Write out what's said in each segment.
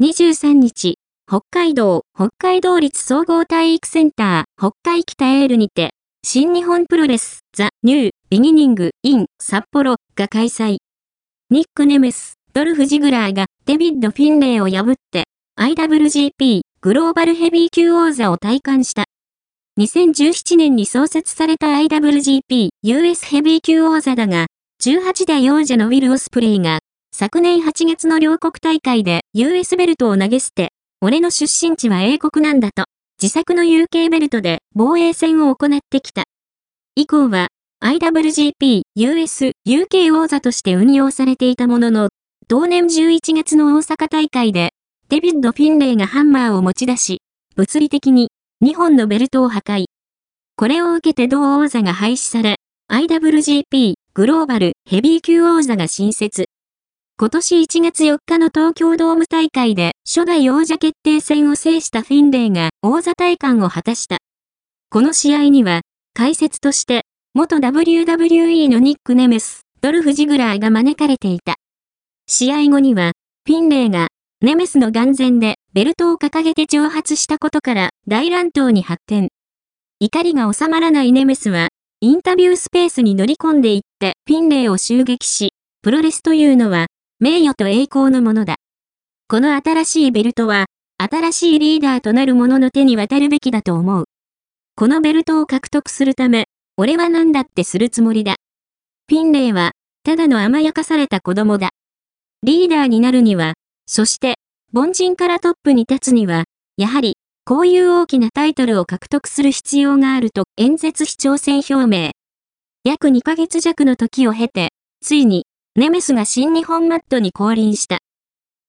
23日、北海道、北海道立総合体育センター、北海きたえーるにて、新日本プロレス、 The New Beginning in 札幌が開催。ニック・ネメス、ドルフ・ジグラーがデビッド・フィンレイを破って、IWGP グローバルヘビー級王座を戴冠した。2017年に創設された IWGP US ヘビー級王座だが、18代王者のウィル・オスプレイが、昨年8月の両国大会で US ベルトを投げ捨て、俺の出身地は英国なんだと、自作の UK ベルトで防衛戦を行ってきた。以降は、IWGP US UK 王座として運用されていたものの、同年11月の大阪大会で、デビッド・フィンレイがハンマーを持ち出し、物理的に2本のベルトを破壊。これを受けて同王座が廃止され、IWGP グローバルヘビー級王座が新設。今年1月4日の東京ドーム大会で初代王者決定戦を制したフィンレイが王座体感を果たした。この試合には、解説として、元 WWE のニック・ネメス、ドルフ・ジグラーが招かれていた。試合後には、フィンレイが、ネメスの眼前でベルトを掲げて挑発したことから大乱闘に発展。怒りが収まらないネメスは、インタビュースペースに乗り込んでいってフィンレイを襲撃し、プロレスというのは、名誉と栄光のものだ。この新しいベルトは、新しいリーダーとなる者の手に渡るべきだと思う。このベルトを獲得するため、俺は何だってするつもりだ。フィンレイは、ただの甘やかされた子供だ。リーダーになるには、そして、凡人からトップに立つには、やはり、こういう大きなタイトルを獲得する必要があると演説非挑戦表明。約2ヶ月弱の時を経て、ついに、ネメスが新日本マットに降臨した。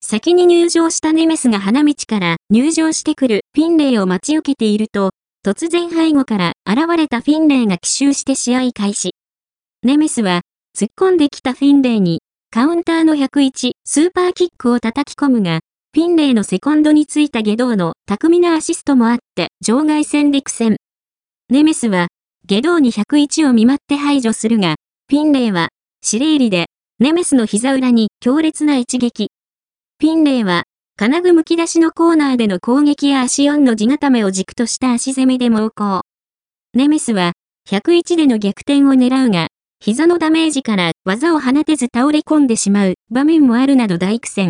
先に入場したネメスが花道から入場してくるフィンレイを待ち受けていると、突然背後から現れたフィンレイが奇襲して試合開始。ネメスは、突っ込んできたフィンレイに、カウンターの101スーパーキックを叩き込むが、フィンレイのセコンドについた下道の巧みなアシストもあって、場外戦で苦戦。ネメスは、下道に101を見舞って排除するが、フィンレイは、指令入りで、ネメスの膝裏に強烈な一撃。フィンレイは、金具むき出しのコーナーでの攻撃や足4の地固めを軸とした足攻めで猛攻。ネメスは、101での逆転を狙うが、膝のダメージから技を放てず倒れ込んでしまう場面もあるなど大苦戦。